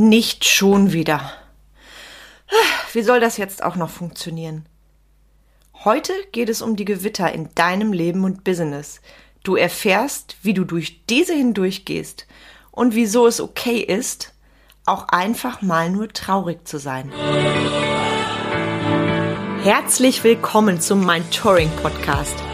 Nicht schon wieder. Wie soll das jetzt auch noch funktionieren? Heute geht es um die Gewitter in deinem Leben und Business. Du erfährst, wie du durch diese hindurchgehst und wieso es okay ist, auch einfach mal nur traurig zu sein. Herzlich willkommen zum Mein Touring Podcast,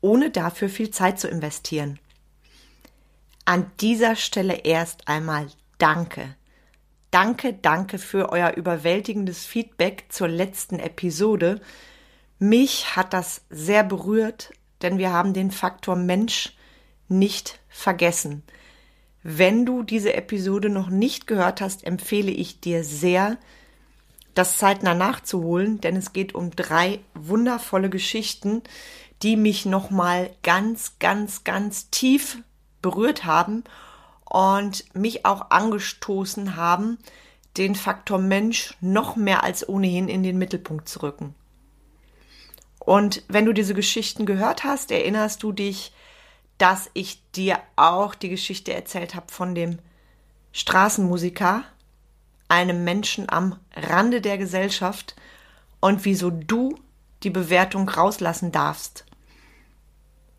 ohne dafür viel Zeit zu investieren. An dieser Stelle erst einmal Danke. Danke, danke für euer überwältigendes Feedback zur letzten Episode. Mich hat das sehr berührt, denn wir haben den Faktor Mensch nicht vergessen. Wenn du diese Episode noch nicht gehört hast, empfehle ich dir sehr, das zeitnah nachzuholen, denn es geht um drei wundervolle Geschichten, die mich nochmal ganz, ganz, ganz tief berührt haben und mich auch angestoßen haben, den Faktor Mensch noch mehr als ohnehin in den Mittelpunkt zu rücken. Und wenn du diese Geschichten gehört hast, erinnerst du dich, dass ich dir auch die Geschichte erzählt habe von dem Straßenmusiker, einem Menschen am Rande der Gesellschaft und wieso du die Bewertung rauslassen darfst.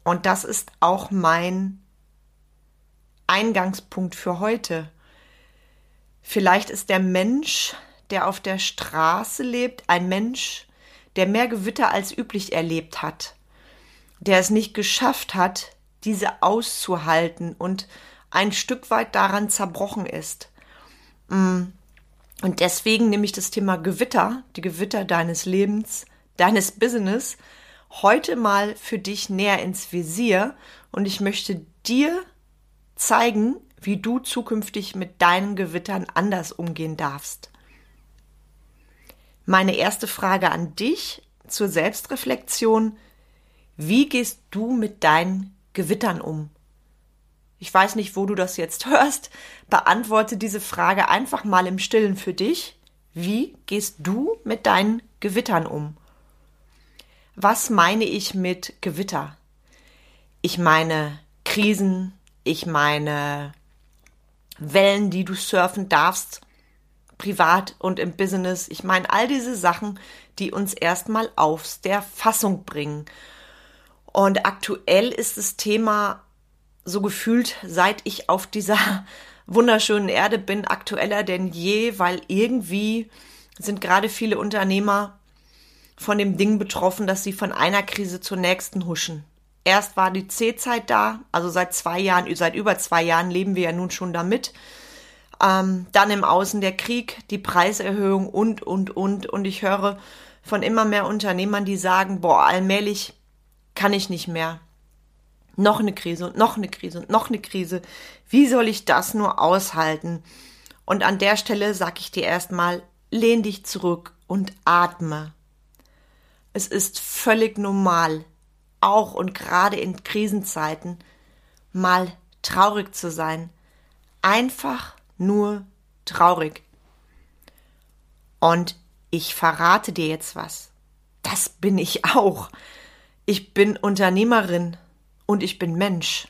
Und das ist auch mein Eingangspunkt für heute. Vielleicht ist der Mensch, der auf der Straße lebt, ein Mensch, der mehr Gewitter als üblich erlebt hat, der es nicht geschafft hat, diese auszuhalten und ein Stück weit daran zerbrochen ist. Mm. Und deswegen nehme ich das Thema Gewitter, die Gewitter deines Lebens, deines Business, heute mal für dich näher ins Visier und ich möchte dir zeigen, wie du zukünftig mit deinen Gewittern anders umgehen darfst. Meine erste Frage an dich zur Selbstreflexion. Wie gehst du mit deinen Gewittern um? Ich weiß nicht, wo du das jetzt hörst. Beantworte diese Frage einfach mal im Stillen für dich. Wie gehst du mit deinen Gewittern um? Was meine ich mit Gewitter? Ich meine Krisen, ich meine Wellen, die du surfen darfst, privat und im Business. Ich meine all diese Sachen, die uns erstmal aufs der Fassung bringen. Und aktuell ist das Thema so gefühlt, seit ich auf dieser wunderschönen Erde bin, aktueller denn je, weil irgendwie sind gerade viele Unternehmer von dem Ding betroffen, dass sie von einer Krise zur nächsten huschen. Erst war die C-Zeit da, also seit zwei Jahren, seit über zwei Jahren leben wir ja nun schon damit. Ähm, dann im Außen der Krieg, die Preiserhöhung und, und, und. Und ich höre von immer mehr Unternehmern, die sagen, boah, allmählich kann ich nicht mehr noch eine Krise und noch eine Krise und noch eine Krise. Wie soll ich das nur aushalten? Und an der Stelle sag ich dir erstmal, lehn dich zurück und atme. Es ist völlig normal, auch und gerade in Krisenzeiten, mal traurig zu sein. Einfach nur traurig. Und ich verrate dir jetzt was. Das bin ich auch. Ich bin Unternehmerin und ich bin Mensch.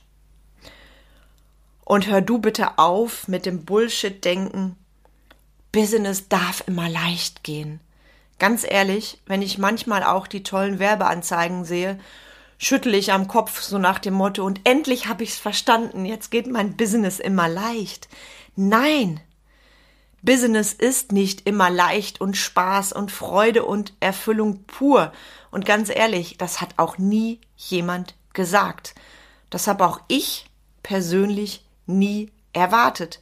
Und hör du bitte auf mit dem Bullshit-Denken, Business darf immer leicht gehen. Ganz ehrlich, wenn ich manchmal auch die tollen Werbeanzeigen sehe, schüttle ich am Kopf so nach dem Motto, und endlich habe ich's verstanden, jetzt geht mein Business immer leicht. Nein! Business ist nicht immer leicht und Spaß und Freude und Erfüllung pur. Und ganz ehrlich, das hat auch nie jemand gesagt. Das habe auch ich persönlich nie erwartet.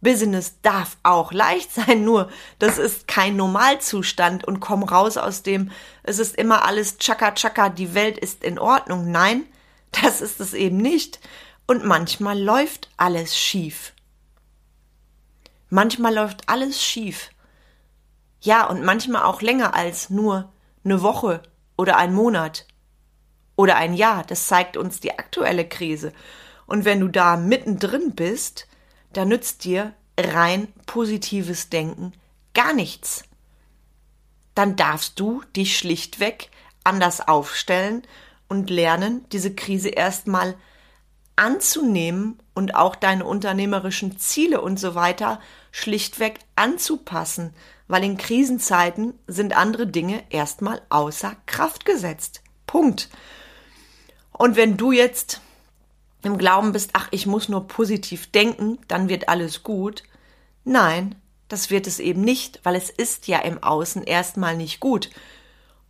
Business darf auch leicht sein, nur das ist kein Normalzustand und komm raus aus dem, es ist immer alles tschakka tschakka, die Welt ist in Ordnung. Nein, das ist es eben nicht. Und manchmal läuft alles schief. Manchmal läuft alles schief. Ja, und manchmal auch länger als nur eine Woche oder ein Monat oder ein Jahr. Das zeigt uns die aktuelle Krise. Und wenn du da mittendrin bist, da nützt dir rein positives Denken gar nichts. Dann darfst du dich schlichtweg anders aufstellen und lernen, diese Krise erstmal anzunehmen und auch deine unternehmerischen Ziele und so weiter schlichtweg anzupassen, weil in Krisenzeiten sind andere Dinge erstmal außer Kraft gesetzt. Punkt. Und wenn du jetzt im Glauben bist, ach, ich muss nur positiv denken, dann wird alles gut. Nein, das wird es eben nicht, weil es ist ja im Außen erstmal nicht gut.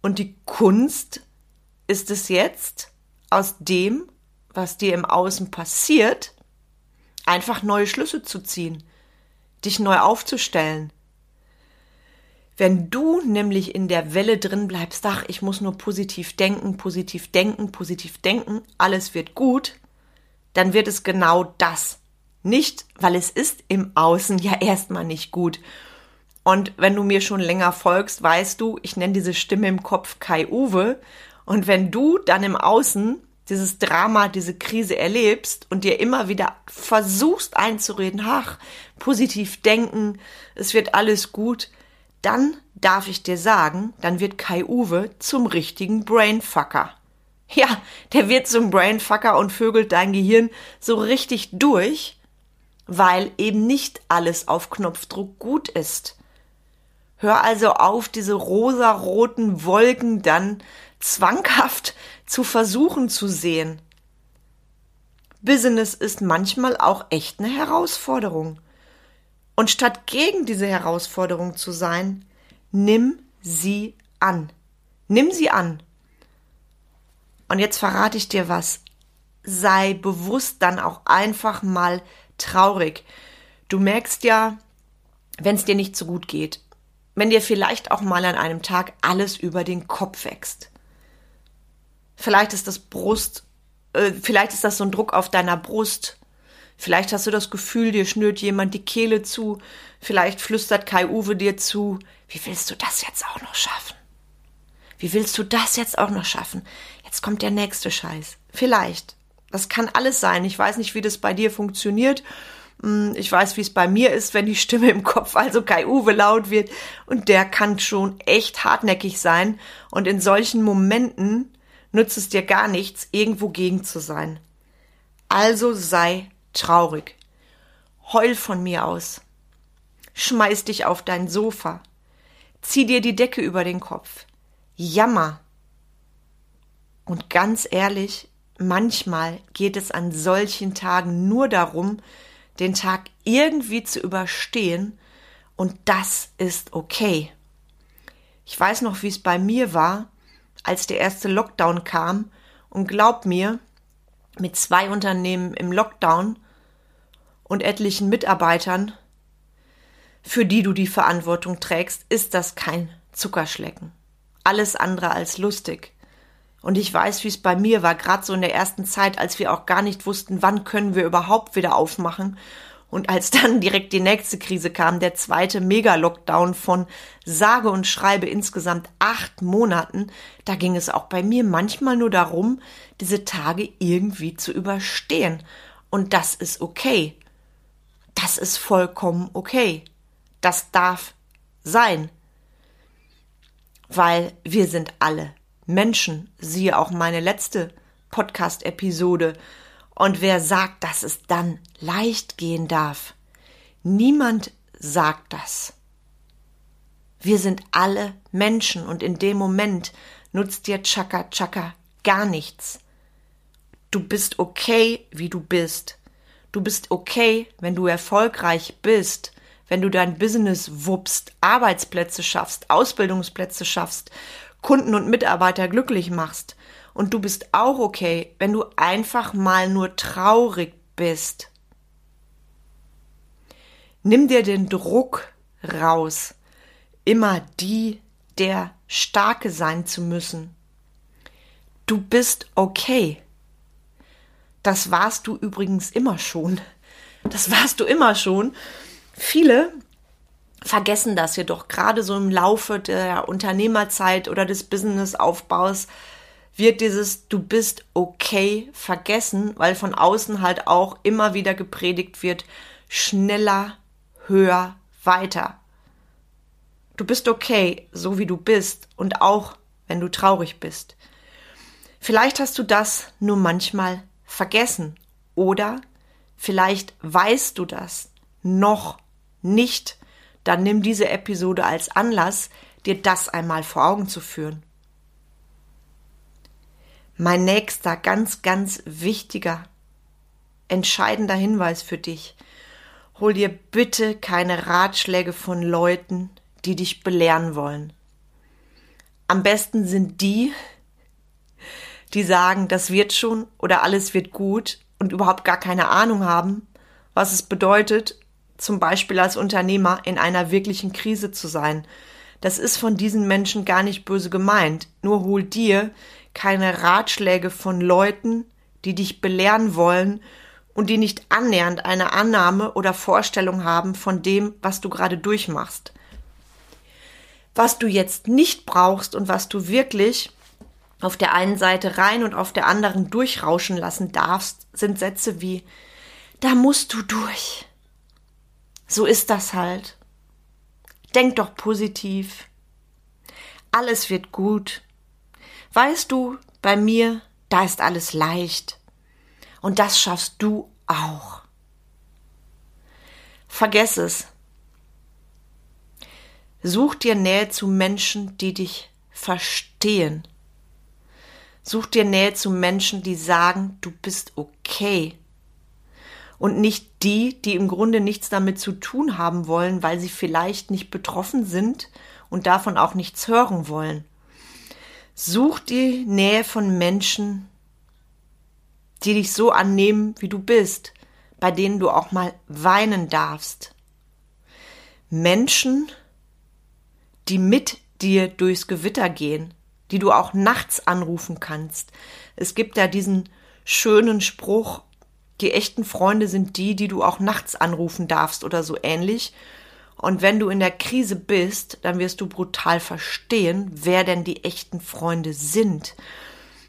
Und die Kunst ist es jetzt, aus dem, was dir im Außen passiert, einfach neue Schlüsse zu ziehen, dich neu aufzustellen. Wenn du nämlich in der Welle drin bleibst, ach, ich muss nur positiv denken, positiv denken, positiv denken, alles wird gut, dann wird es genau das. Nicht, weil es ist im Außen ja erstmal nicht gut. Und wenn du mir schon länger folgst, weißt du, ich nenne diese Stimme im Kopf Kai Uwe. Und wenn du dann im Außen dieses Drama, diese Krise erlebst und dir immer wieder versuchst einzureden, ach, positiv denken, es wird alles gut, dann darf ich dir sagen, dann wird Kai Uwe zum richtigen Brainfucker. Ja, der wird zum Brainfucker und vögelt dein Gehirn so richtig durch, weil eben nicht alles auf Knopfdruck gut ist. Hör also auf, diese rosaroten Wolken dann zwanghaft zu versuchen zu sehen. Business ist manchmal auch echt eine Herausforderung. Und statt gegen diese Herausforderung zu sein, nimm sie an. Nimm sie an. Und jetzt verrate ich dir was. Sei bewusst dann auch einfach mal traurig. Du merkst ja, wenn es dir nicht so gut geht, wenn dir vielleicht auch mal an einem Tag alles über den Kopf wächst. Vielleicht ist das Brust, äh, vielleicht ist das so ein Druck auf deiner Brust. Vielleicht hast du das Gefühl, dir schnürt jemand die Kehle zu. Vielleicht flüstert Kai Uwe dir zu. Wie willst du das jetzt auch noch schaffen? Wie willst du das jetzt auch noch schaffen? Jetzt kommt der nächste Scheiß. Vielleicht. Das kann alles sein. Ich weiß nicht, wie das bei dir funktioniert. Hm, ich weiß, wie es bei mir ist, wenn die Stimme im Kopf, also Kai Uwe laut wird. Und der kann schon echt hartnäckig sein. Und in solchen Momenten nützt es dir gar nichts, irgendwo gegen zu sein. Also sei traurig. Heul von mir aus. Schmeiß dich auf dein Sofa. Zieh dir die Decke über den Kopf. Jammer. Und ganz ehrlich, manchmal geht es an solchen Tagen nur darum, den Tag irgendwie zu überstehen, und das ist okay. Ich weiß noch, wie es bei mir war, als der erste Lockdown kam, und glaub mir, mit zwei Unternehmen im Lockdown und etlichen Mitarbeitern, für die du die Verantwortung trägst, ist das kein Zuckerschlecken alles andere als lustig. Und ich weiß, wie es bei mir war, gerade so in der ersten Zeit, als wir auch gar nicht wussten, wann können wir überhaupt wieder aufmachen. Und als dann direkt die nächste Krise kam, der zweite Mega-Lockdown von sage und schreibe insgesamt acht Monaten, da ging es auch bei mir manchmal nur darum, diese Tage irgendwie zu überstehen. Und das ist okay. Das ist vollkommen okay. Das darf sein weil wir sind alle Menschen, siehe auch meine letzte Podcast-Episode. Und wer sagt, dass es dann leicht gehen darf? Niemand sagt das. Wir sind alle Menschen und in dem Moment nutzt dir Chaka Chaka gar nichts. Du bist okay, wie du bist. Du bist okay, wenn du erfolgreich bist wenn du dein Business wuppst, Arbeitsplätze schaffst, Ausbildungsplätze schaffst, Kunden und Mitarbeiter glücklich machst. Und du bist auch okay, wenn du einfach mal nur traurig bist. Nimm dir den Druck raus, immer die, der Starke sein zu müssen. Du bist okay. Das warst du übrigens immer schon. Das warst du immer schon. Viele vergessen das jedoch gerade so im Laufe der Unternehmerzeit oder des Businessaufbaus wird dieses Du bist okay vergessen, weil von außen halt auch immer wieder gepredigt wird, schneller, höher, weiter. Du bist okay, so wie du bist und auch wenn du traurig bist. Vielleicht hast du das nur manchmal vergessen oder vielleicht weißt du das noch nicht. Dann nimm diese Episode als Anlass, dir das einmal vor Augen zu führen. Mein nächster ganz, ganz wichtiger, entscheidender Hinweis für dich. Hol dir bitte keine Ratschläge von Leuten, die dich belehren wollen. Am besten sind die, die sagen, das wird schon oder alles wird gut und überhaupt gar keine Ahnung haben, was es bedeutet, zum Beispiel als Unternehmer in einer wirklichen Krise zu sein. Das ist von diesen Menschen gar nicht böse gemeint. Nur hol dir keine Ratschläge von Leuten, die dich belehren wollen und die nicht annähernd eine Annahme oder Vorstellung haben von dem, was du gerade durchmachst. Was du jetzt nicht brauchst und was du wirklich auf der einen Seite rein und auf der anderen durchrauschen lassen darfst, sind Sätze wie Da musst du durch. So ist das halt. Denk doch positiv. Alles wird gut. Weißt du, bei mir, da ist alles leicht. Und das schaffst du auch. Vergess es. Such dir Nähe zu Menschen, die dich verstehen. Such dir Nähe zu Menschen, die sagen, du bist okay. Und nicht die, die im Grunde nichts damit zu tun haben wollen, weil sie vielleicht nicht betroffen sind und davon auch nichts hören wollen. Such die Nähe von Menschen, die dich so annehmen, wie du bist, bei denen du auch mal weinen darfst. Menschen, die mit dir durchs Gewitter gehen, die du auch nachts anrufen kannst. Es gibt ja diesen schönen Spruch, die echten Freunde sind die, die du auch nachts anrufen darfst oder so ähnlich. Und wenn du in der Krise bist, dann wirst du brutal verstehen, wer denn die echten Freunde sind.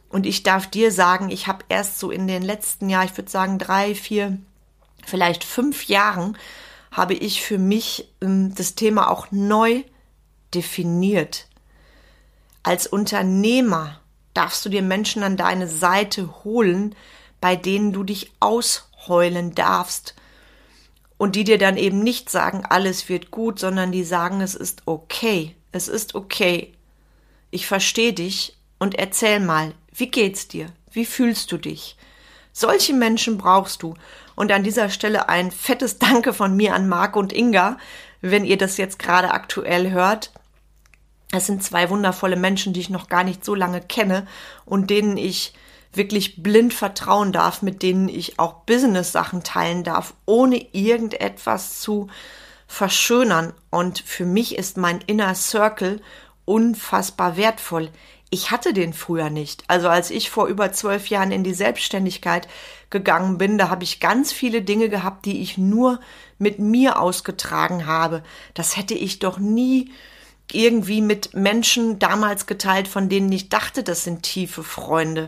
Und ich darf dir sagen, ich habe erst so in den letzten Jahren, ich würde sagen drei, vier, vielleicht fünf Jahren, habe ich für mich ähm, das Thema auch neu definiert. Als Unternehmer darfst du dir Menschen an deine Seite holen, bei denen du dich ausheulen darfst und die dir dann eben nicht sagen, alles wird gut, sondern die sagen, es ist okay, es ist okay. Ich verstehe dich und erzähl mal, wie geht's dir? Wie fühlst du dich? Solche Menschen brauchst du. Und an dieser Stelle ein fettes Danke von mir an Marc und Inga, wenn ihr das jetzt gerade aktuell hört. Es sind zwei wundervolle Menschen, die ich noch gar nicht so lange kenne und denen ich wirklich blind vertrauen darf, mit denen ich auch Business-Sachen teilen darf, ohne irgendetwas zu verschönern. Und für mich ist mein Inner Circle unfassbar wertvoll. Ich hatte den früher nicht. Also als ich vor über zwölf Jahren in die Selbstständigkeit gegangen bin, da habe ich ganz viele Dinge gehabt, die ich nur mit mir ausgetragen habe. Das hätte ich doch nie irgendwie mit Menschen damals geteilt, von denen ich dachte, das sind tiefe Freunde.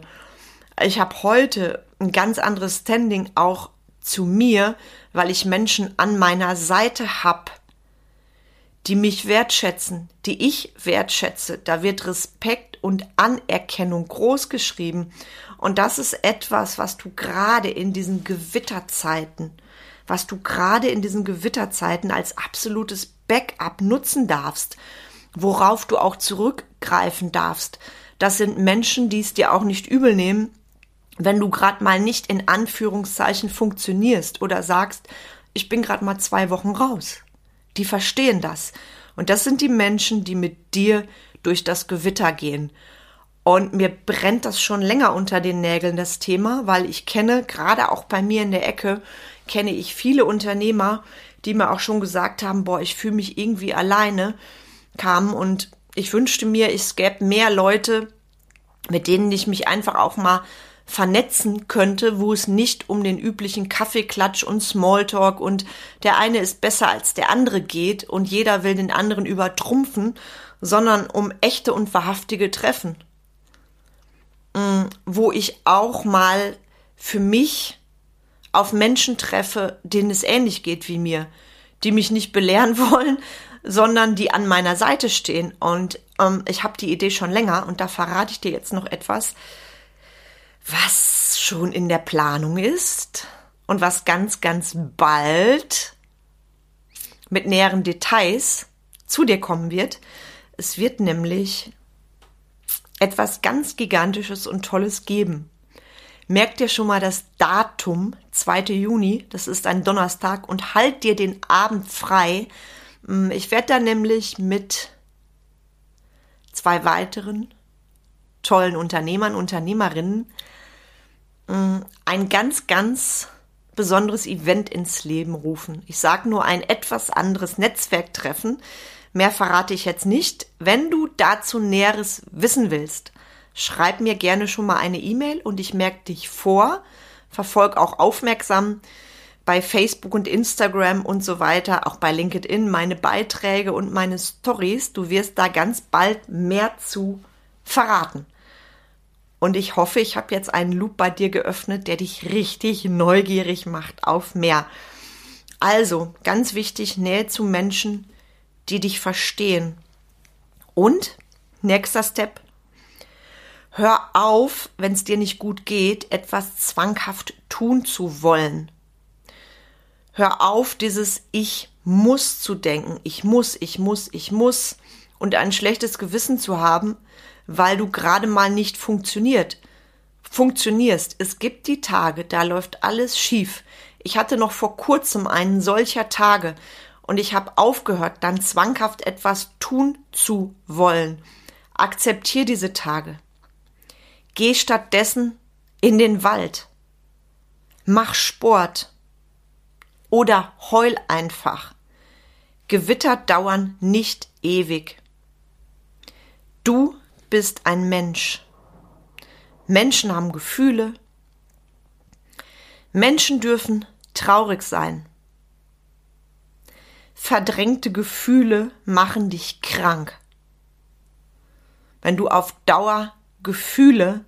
Ich habe heute ein ganz anderes Standing auch zu mir, weil ich Menschen an meiner Seite habe, die mich wertschätzen, die ich wertschätze. Da wird Respekt und Anerkennung groß geschrieben. Und das ist etwas, was du gerade in diesen Gewitterzeiten, was du gerade in diesen Gewitterzeiten als absolutes Backup nutzen darfst worauf du auch zurückgreifen darfst. Das sind Menschen, die es dir auch nicht übel nehmen, wenn du gerade mal nicht in Anführungszeichen funktionierst oder sagst, ich bin gerade mal zwei Wochen raus. Die verstehen das. Und das sind die Menschen, die mit dir durch das Gewitter gehen. Und mir brennt das schon länger unter den Nägeln, das Thema, weil ich kenne, gerade auch bei mir in der Ecke, kenne ich viele Unternehmer, die mir auch schon gesagt haben, boah, ich fühle mich irgendwie alleine kamen und ich wünschte mir, es gäbe mehr Leute, mit denen ich mich einfach auch mal vernetzen könnte, wo es nicht um den üblichen Kaffeeklatsch und Smalltalk und der eine ist besser als der andere geht und jeder will den anderen übertrumpfen, sondern um echte und wahrhaftige Treffen. Mm, wo ich auch mal für mich auf Menschen treffe, denen es ähnlich geht wie mir, die mich nicht belehren wollen, sondern die an meiner Seite stehen. Und ähm, ich habe die Idee schon länger und da verrate ich dir jetzt noch etwas, was schon in der Planung ist und was ganz, ganz bald mit näheren Details zu dir kommen wird. Es wird nämlich etwas ganz Gigantisches und Tolles geben. Merk dir schon mal das Datum, 2. Juni, das ist ein Donnerstag, und halt dir den Abend frei. Mm, ich werde da nämlich mit zwei weiteren tollen Unternehmern, Unternehmerinnen mm, ein ganz, ganz besonderes Event ins Leben rufen. Ich sage nur ein etwas anderes Netzwerktreffen. Mehr verrate ich jetzt nicht. Wenn du dazu Näheres wissen willst, schreib mir gerne schon mal eine E-Mail und ich merke dich vor. Verfolg auch aufmerksam bei Facebook und Instagram und so weiter, auch bei LinkedIn meine Beiträge und meine Stories. Du wirst da ganz bald mehr zu verraten. Und ich hoffe, ich habe jetzt einen Loop bei dir geöffnet, der dich richtig neugierig macht auf mehr. Also, ganz wichtig, Nähe zu Menschen, die dich verstehen. Und, nächster Step, hör auf, wenn es dir nicht gut geht, etwas zwanghaft tun zu wollen. Hör auf, dieses Ich muss zu denken. Ich muss, ich muss, ich muss. Und ein schlechtes Gewissen zu haben, weil du gerade mal nicht funktioniert. Funktionierst. Es gibt die Tage, da läuft alles schief. Ich hatte noch vor kurzem einen solcher Tage und ich habe aufgehört, dann zwanghaft etwas tun zu wollen. Akzeptier diese Tage. Geh stattdessen in den Wald. Mach Sport oder heul einfach. Gewitter dauern nicht ewig. Du bist ein Mensch. Menschen haben Gefühle. Menschen dürfen traurig sein. Verdrängte Gefühle machen dich krank. Wenn du auf Dauer Gefühle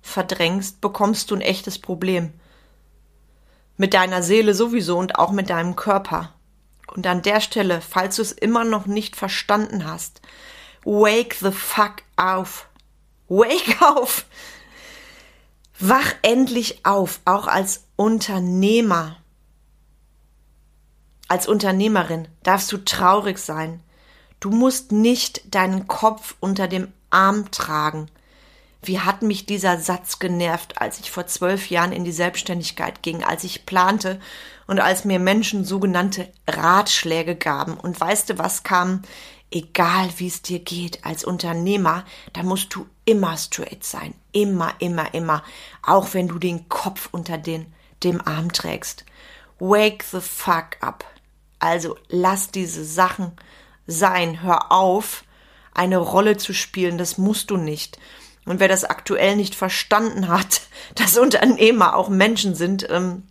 verdrängst, bekommst du ein echtes Problem. Mit deiner Seele sowieso und auch mit deinem Körper. Und an der Stelle, falls du es immer noch nicht verstanden hast, wake the fuck auf. Wake auf! Wach endlich auf, auch als Unternehmer. Als Unternehmerin darfst du traurig sein. Du musst nicht deinen Kopf unter dem Arm tragen. Wie hat mich dieser Satz genervt, als ich vor zwölf Jahren in die Selbstständigkeit ging, als ich plante und als mir Menschen sogenannte Ratschläge gaben. Und weißt du, was kam? Egal wie es dir geht als Unternehmer, da musst du immer straight sein. Immer, immer, immer. Auch wenn du den Kopf unter den, dem Arm trägst. Wake the fuck up. Also lass diese Sachen sein. Hör auf, eine Rolle zu spielen. Das musst du nicht. Und wer das aktuell nicht verstanden hat, dass Unternehmer auch Menschen sind, ähm,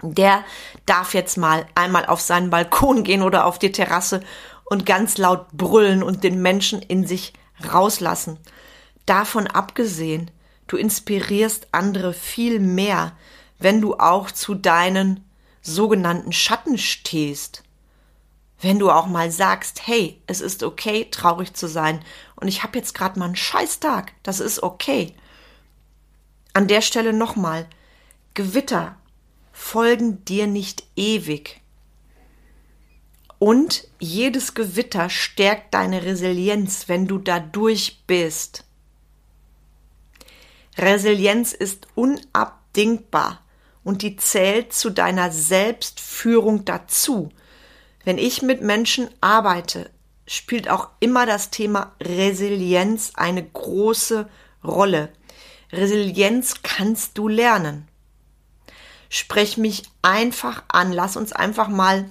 der darf jetzt mal einmal auf seinen Balkon gehen oder auf die Terrasse und ganz laut brüllen und den Menschen in sich rauslassen. Davon abgesehen, du inspirierst andere viel mehr, wenn du auch zu deinen sogenannten Schatten stehst. Wenn du auch mal sagst, hey, es ist okay, traurig zu sein und ich habe jetzt gerade mal einen Scheißtag, das ist okay. An der Stelle nochmal, Gewitter folgen dir nicht ewig. Und jedes Gewitter stärkt deine Resilienz, wenn du da durch bist. Resilienz ist unabdingbar und die zählt zu deiner Selbstführung dazu. Wenn ich mit Menschen arbeite, spielt auch immer das Thema Resilienz eine große Rolle. Resilienz kannst du lernen. Sprech mich einfach an, lass uns einfach mal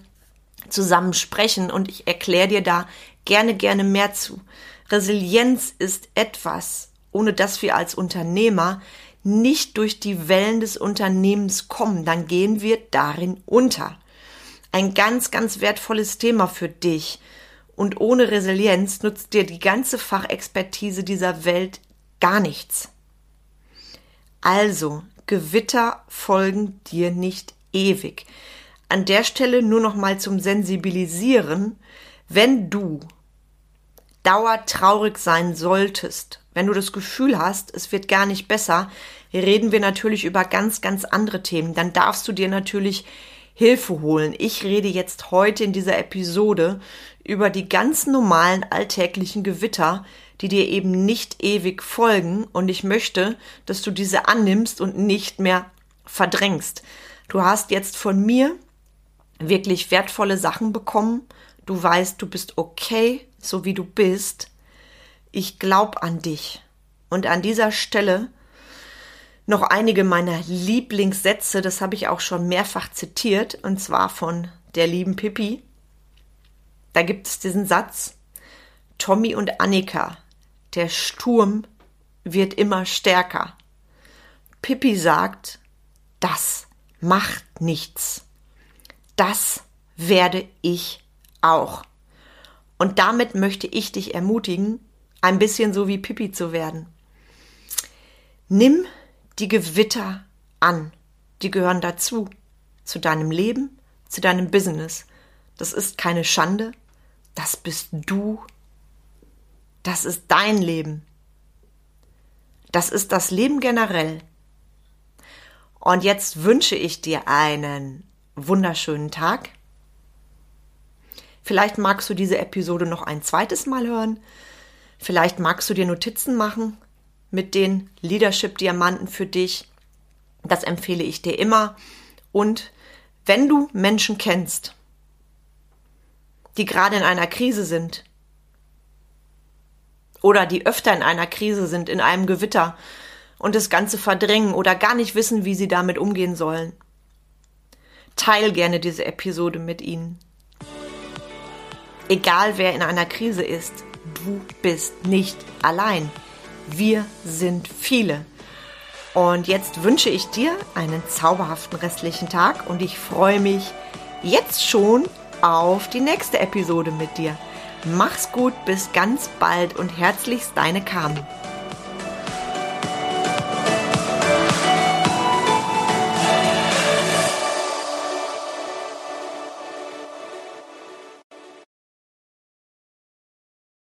zusammen sprechen und ich erkläre dir da gerne, gerne mehr zu. Resilienz ist etwas, ohne dass wir als Unternehmer nicht durch die Wellen des Unternehmens kommen, dann gehen wir darin unter. Ein ganz, ganz wertvolles Thema für dich. Und ohne Resilienz nutzt dir die ganze Fachexpertise dieser Welt gar nichts. Also, Gewitter folgen dir nicht ewig. An der Stelle nur noch mal zum Sensibilisieren, wenn du dauertraurig sein solltest, wenn du das Gefühl hast, es wird gar nicht besser, reden wir natürlich über ganz, ganz andere Themen. Dann darfst du dir natürlich Hilfe holen. Ich rede jetzt heute in dieser Episode über die ganz normalen alltäglichen Gewitter, die dir eben nicht ewig folgen und ich möchte, dass du diese annimmst und nicht mehr verdrängst. Du hast jetzt von mir wirklich wertvolle Sachen bekommen. Du weißt, du bist okay, so wie du bist. Ich glaub an dich. Und an dieser Stelle noch einige meiner Lieblingssätze, das habe ich auch schon mehrfach zitiert, und zwar von der lieben Pippi. Da gibt es diesen Satz, Tommy und Annika, der Sturm wird immer stärker. Pippi sagt, das macht nichts. Das werde ich auch. Und damit möchte ich dich ermutigen, ein bisschen so wie Pippi zu werden. Nimm die Gewitter an. Die gehören dazu. Zu deinem Leben, zu deinem Business. Das ist keine Schande. Das bist du das ist dein Leben. Das ist das Leben generell. Und jetzt wünsche ich dir einen wunderschönen Tag. Vielleicht magst du diese Episode noch ein zweites Mal hören. Vielleicht magst du dir Notizen machen mit den Leadership-Diamanten für dich. Das empfehle ich dir immer. Und wenn du Menschen kennst, die gerade in einer Krise sind, oder die öfter in einer Krise sind, in einem Gewitter und das Ganze verdrängen oder gar nicht wissen, wie sie damit umgehen sollen. Teil gerne diese Episode mit ihnen. Egal wer in einer Krise ist, du bist nicht allein. Wir sind viele. Und jetzt wünsche ich dir einen zauberhaften restlichen Tag und ich freue mich jetzt schon auf die nächste Episode mit dir. Mach's gut, bis ganz bald und herzlichst deine Carmen.